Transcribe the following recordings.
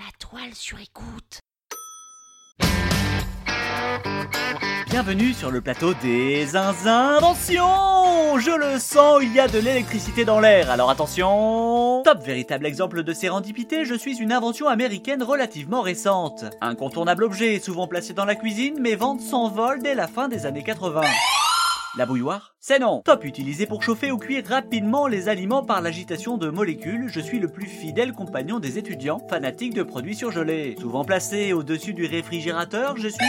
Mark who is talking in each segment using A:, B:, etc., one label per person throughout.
A: La toile sur écoute.
B: Bienvenue sur le plateau des inventions Je le sens, il y a de l'électricité dans l'air, alors attention Top véritable exemple de sérendipité, je suis une invention américaine relativement récente. Incontournable objet, souvent placé dans la cuisine, mes ventes s'envolent dès la fin des années 80. La bouilloire C'est non. Top utilisé pour chauffer ou cuire rapidement les aliments par l'agitation de molécules, je suis le plus fidèle compagnon des étudiants, fanatiques de produits surgelés. Souvent placé au-dessus du réfrigérateur, je suis...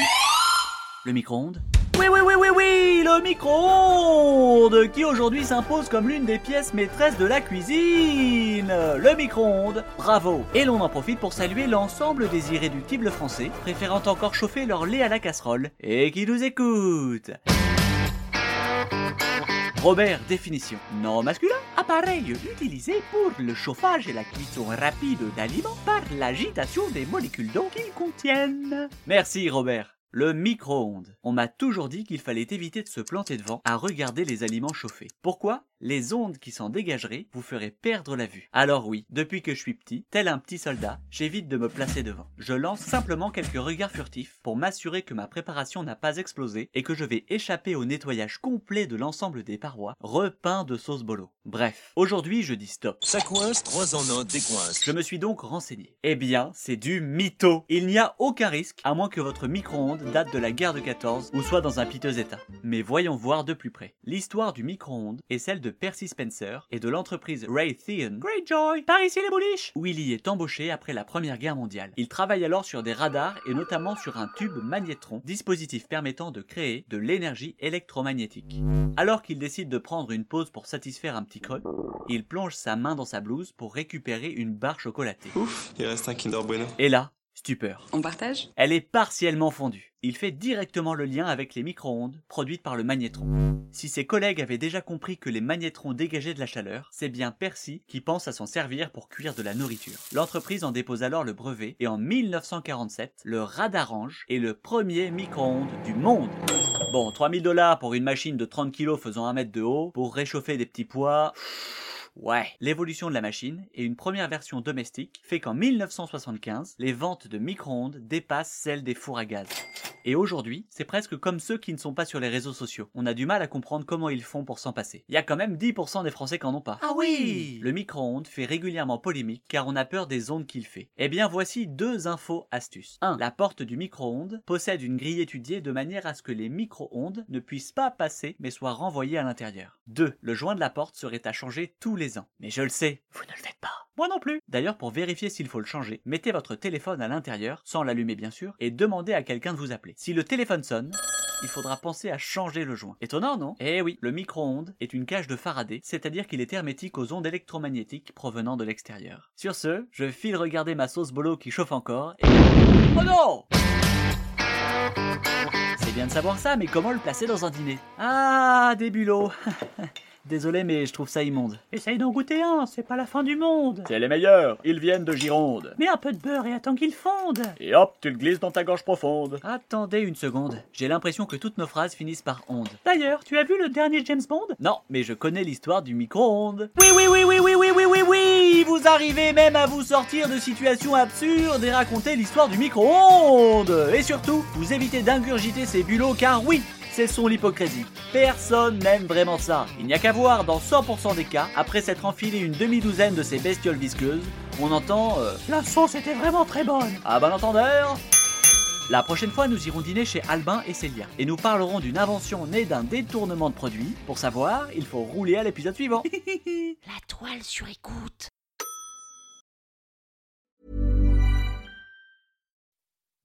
B: Le micro-ondes. Oui, oui, oui, oui, oui, le micro-ondes Qui aujourd'hui s'impose comme l'une des pièces maîtresses de la cuisine. Le micro-ondes Bravo. Et l'on en profite pour saluer l'ensemble des irréductibles français, préférant encore chauffer leur lait à la casserole, et qui nous écoutent Robert, définition. Non masculin, appareil utilisé pour le chauffage et la cuisson rapide d'aliments par l'agitation des molécules d'eau qu'ils contiennent. Merci Robert. Le micro-ondes. On m'a toujours dit qu'il fallait éviter de se planter devant à regarder les aliments chauffés. Pourquoi? Les ondes qui s'en dégageraient vous feraient perdre la vue. Alors oui, depuis que je suis petit, tel un petit soldat, j'évite de me placer devant. Je lance simplement quelques regards furtifs pour m'assurer que ma préparation n'a pas explosé et que je vais échapper au nettoyage complet de l'ensemble des parois, repeint de sauce bolo. Bref, aujourd'hui je dis stop.
C: Ça coince, trois en un, décoince.
B: Je me suis donc renseigné. Eh bien, c'est du mytho. Il n'y a aucun risque, à moins que votre micro-ondes date de la guerre de 14 ou soit dans un piteux état. Mais voyons voir de plus près. L'histoire du micro-ondes est celle de Percy Spencer et de l'entreprise Raytheon Greyjoy, par ici les bouliches, où il y est embauché après la première guerre mondiale. Il travaille alors sur des radars et notamment sur un tube magnétron, dispositif permettant de créer de l'énergie électromagnétique. Alors qu'il décide de prendre une pause pour satisfaire un petit creux, il plonge sa main dans sa blouse pour récupérer une barre chocolatée.
D: Ouf, il reste un Kinder Bueno.
B: Et là, stupeur.
E: On partage?
B: Elle est partiellement fondue. Il fait directement le lien avec les micro-ondes produites par le magnétron. Si ses collègues avaient déjà compris que les magnétrons dégageaient de la chaleur, c'est bien Percy qui pense à s'en servir pour cuire de la nourriture. L'entreprise en dépose alors le brevet et en 1947, le Radarange est le premier micro-ondes du monde. Bon, 3000 dollars pour une machine de 30 kg faisant 1 mètre de haut, pour réchauffer des petits pois... Ouais. L'évolution de la machine et une première version domestique fait qu'en 1975, les ventes de micro-ondes dépassent celles des fours à gaz. Et aujourd'hui, c'est presque comme ceux qui ne sont pas sur les réseaux sociaux. On a du mal à comprendre comment ils font pour s'en passer. Il y a quand même 10% des Français qui en ont pas.
A: Ah oui
B: Le micro-ondes fait régulièrement polémique car on a peur des ondes qu'il fait. Eh bien voici deux infos astuces. 1. La porte du micro-ondes possède une grille étudiée de manière à ce que les micro-ondes ne puissent pas passer mais soient renvoyées à l'intérieur. 2. Le joint de la porte serait à changer tous les ans. Mais je le sais, vous ne le faites pas. Moi non plus. D'ailleurs, pour vérifier s'il faut le changer, mettez votre téléphone à l'intérieur, sans l'allumer bien sûr, et demandez à quelqu'un de vous appeler. Si le téléphone sonne, il faudra penser à changer le joint. Étonnant, non? Eh oui, le micro-ondes est une cage de Faraday, c'est-à-dire qu'il est hermétique aux ondes électromagnétiques provenant de l'extérieur. Sur ce, je file regarder ma sauce bolo qui chauffe encore et... Oh non C'est bien de savoir ça, mais comment le placer dans un dîner? Ah, des bulots Désolé, mais je trouve ça immonde.
A: Essaye d'en goûter un, c'est pas la fin du monde.
B: C'est les meilleurs, ils viennent de Gironde.
A: Mets un peu de beurre et attends qu'il fonde.
B: Et hop, tu le glisses dans ta gorge profonde. Attendez une seconde, j'ai l'impression que toutes nos phrases finissent par onde.
A: D'ailleurs, tu as vu le dernier James Bond?
B: Non, mais je connais l'histoire du micro-ondes.
A: Oui, oui, oui, oui, oui, oui, oui, oui, oui Vous arrivez même à vous sortir de situations absurdes et raconter l'histoire du micro-ondes
B: Et surtout, vous évitez d'ingurgiter ces bulots car oui, c'est son l'hypocrisie. Personne n'aime vraiment ça. Il n'y a qu'à voir dans 100% des cas, après s'être enfilé une demi-douzaine de ces bestioles visqueuses, on entend euh,
A: La sauce était vraiment très bonne.
B: Ah bon entendeur la prochaine fois, nous irons dîner chez Albin et Célia et nous parlerons d'une invention née d'un détournement de produit. Pour savoir, il faut rouler à l'épisode suivant.
A: La toile sur écoute.